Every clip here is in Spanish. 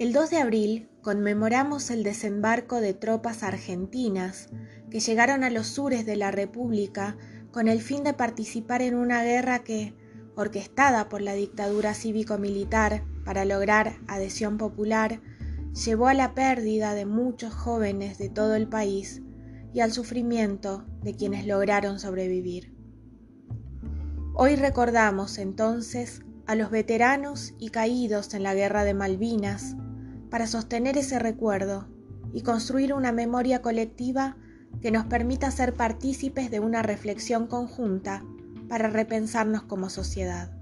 El 2 de abril conmemoramos el desembarco de tropas argentinas que llegaron a los sures de la República con el fin de participar en una guerra que, orquestada por la dictadura cívico-militar para lograr adhesión popular, llevó a la pérdida de muchos jóvenes de todo el país y al sufrimiento de quienes lograron sobrevivir. Hoy recordamos entonces a los veteranos y caídos en la guerra de Malvinas, para sostener ese recuerdo y construir una memoria colectiva que nos permita ser partícipes de una reflexión conjunta para repensarnos como sociedad.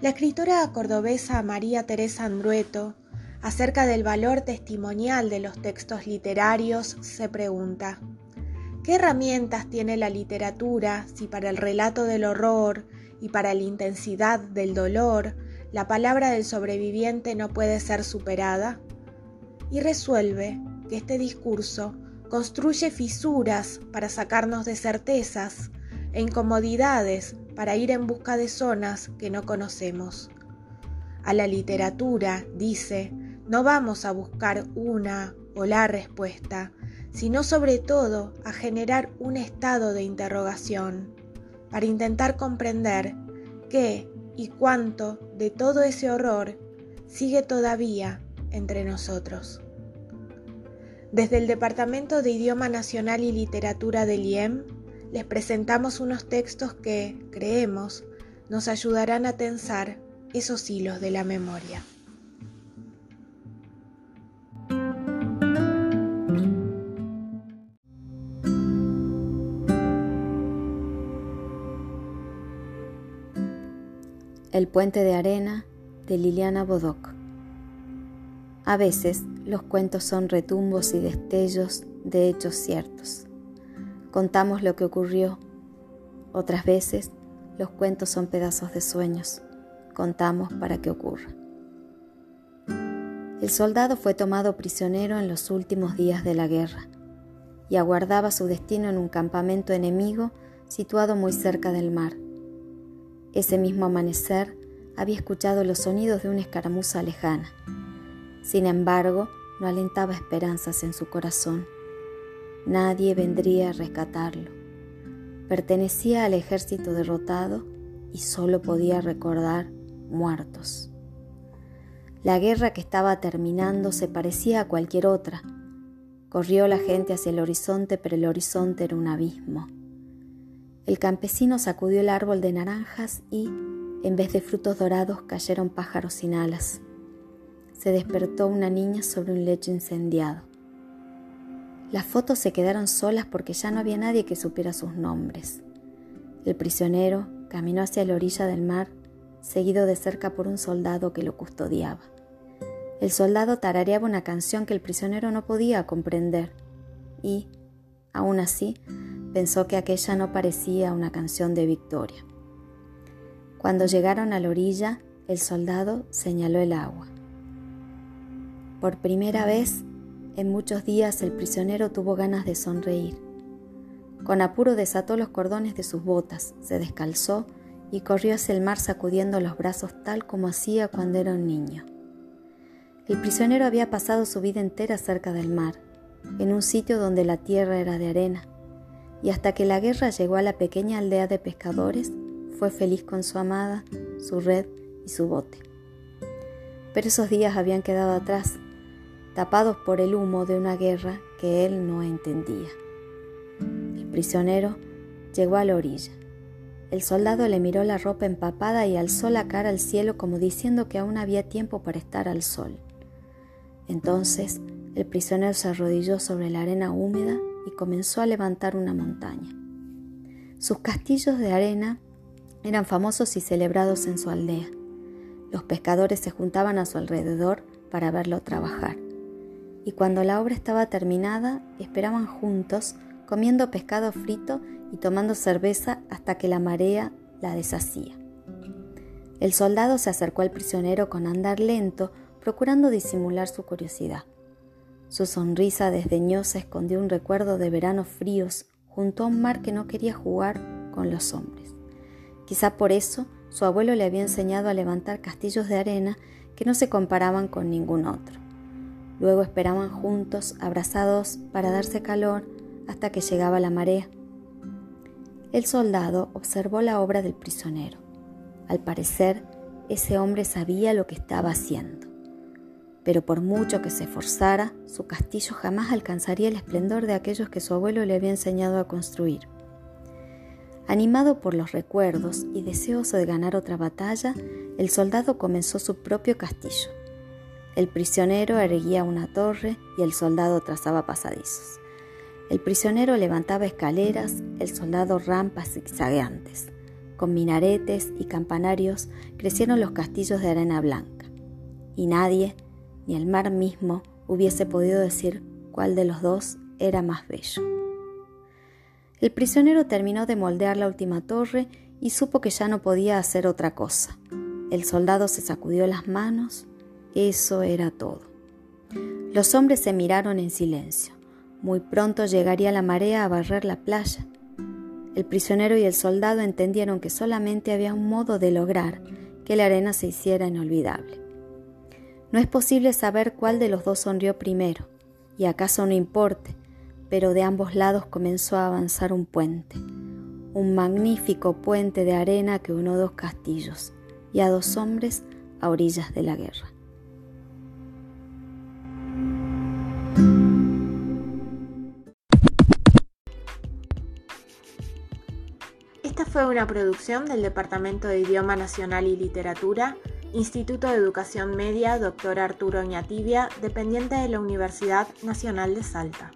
La escritora cordobesa María Teresa Andrueto, acerca del valor testimonial de los textos literarios, se pregunta, ¿qué herramientas tiene la literatura si para el relato del horror y para la intensidad del dolor la palabra del sobreviviente no puede ser superada, y resuelve que este discurso construye fisuras para sacarnos de certezas e incomodidades para ir en busca de zonas que no conocemos. A la literatura, dice, no vamos a buscar una o la respuesta, sino sobre todo a generar un estado de interrogación, para intentar comprender qué y cuánto de todo ese horror sigue todavía entre nosotros. Desde el Departamento de Idioma Nacional y Literatura del IEM les presentamos unos textos que, creemos, nos ayudarán a tensar esos hilos de la memoria. El puente de arena de Liliana Bodoc. A veces los cuentos son retumbos y destellos de hechos ciertos. Contamos lo que ocurrió. Otras veces los cuentos son pedazos de sueños. Contamos para que ocurra. El soldado fue tomado prisionero en los últimos días de la guerra y aguardaba su destino en un campamento enemigo situado muy cerca del mar ese mismo amanecer había escuchado los sonidos de una escaramuza lejana. Sin embargo, no alentaba esperanzas en su corazón. Nadie vendría a rescatarlo. Pertenecía al ejército derrotado y solo podía recordar muertos. La guerra que estaba terminando se parecía a cualquier otra. Corrió la gente hacia el horizonte, pero el horizonte era un abismo. El campesino sacudió el árbol de naranjas y, en vez de frutos dorados, cayeron pájaros sin alas. Se despertó una niña sobre un lecho incendiado. Las fotos se quedaron solas porque ya no había nadie que supiera sus nombres. El prisionero caminó hacia la orilla del mar, seguido de cerca por un soldado que lo custodiaba. El soldado tarareaba una canción que el prisionero no podía comprender y, aún así, pensó que aquella no parecía una canción de victoria. Cuando llegaron a la orilla, el soldado señaló el agua. Por primera vez en muchos días el prisionero tuvo ganas de sonreír. Con apuro desató los cordones de sus botas, se descalzó y corrió hacia el mar sacudiendo los brazos tal como hacía cuando era un niño. El prisionero había pasado su vida entera cerca del mar, en un sitio donde la tierra era de arena, y hasta que la guerra llegó a la pequeña aldea de pescadores, fue feliz con su amada, su red y su bote. Pero esos días habían quedado atrás, tapados por el humo de una guerra que él no entendía. El prisionero llegó a la orilla. El soldado le miró la ropa empapada y alzó la cara al cielo como diciendo que aún había tiempo para estar al sol. Entonces el prisionero se arrodilló sobre la arena húmeda y comenzó a levantar una montaña. Sus castillos de arena eran famosos y celebrados en su aldea. Los pescadores se juntaban a su alrededor para verlo trabajar. Y cuando la obra estaba terminada, esperaban juntos, comiendo pescado frito y tomando cerveza hasta que la marea la deshacía. El soldado se acercó al prisionero con andar lento, procurando disimular su curiosidad. Su sonrisa desdeñosa escondió un recuerdo de veranos fríos junto a un mar que no quería jugar con los hombres. Quizá por eso su abuelo le había enseñado a levantar castillos de arena que no se comparaban con ningún otro. Luego esperaban juntos, abrazados, para darse calor hasta que llegaba la marea. El soldado observó la obra del prisionero. Al parecer, ese hombre sabía lo que estaba haciendo. Pero por mucho que se esforzara, su castillo jamás alcanzaría el esplendor de aquellos que su abuelo le había enseñado a construir. Animado por los recuerdos y deseoso de ganar otra batalla, el soldado comenzó su propio castillo. El prisionero erguía una torre y el soldado trazaba pasadizos. El prisionero levantaba escaleras, el soldado rampas zigzagueantes. Con minaretes y campanarios crecieron los castillos de arena blanca, y nadie, ni el mar mismo, hubiese podido decir cuál de los dos era más bello. El prisionero terminó de moldear la última torre y supo que ya no podía hacer otra cosa. El soldado se sacudió las manos. Eso era todo. Los hombres se miraron en silencio. Muy pronto llegaría la marea a barrer la playa. El prisionero y el soldado entendieron que solamente había un modo de lograr que la arena se hiciera inolvidable. No es posible saber cuál de los dos sonrió primero, y acaso no importe, pero de ambos lados comenzó a avanzar un puente, un magnífico puente de arena que unió dos castillos y a dos hombres a orillas de la guerra. Esta fue una producción del Departamento de Idioma Nacional y Literatura, Instituto de Educación Media Dr. Arturo Oñatibia, dependiente de la Universidad Nacional de Salta.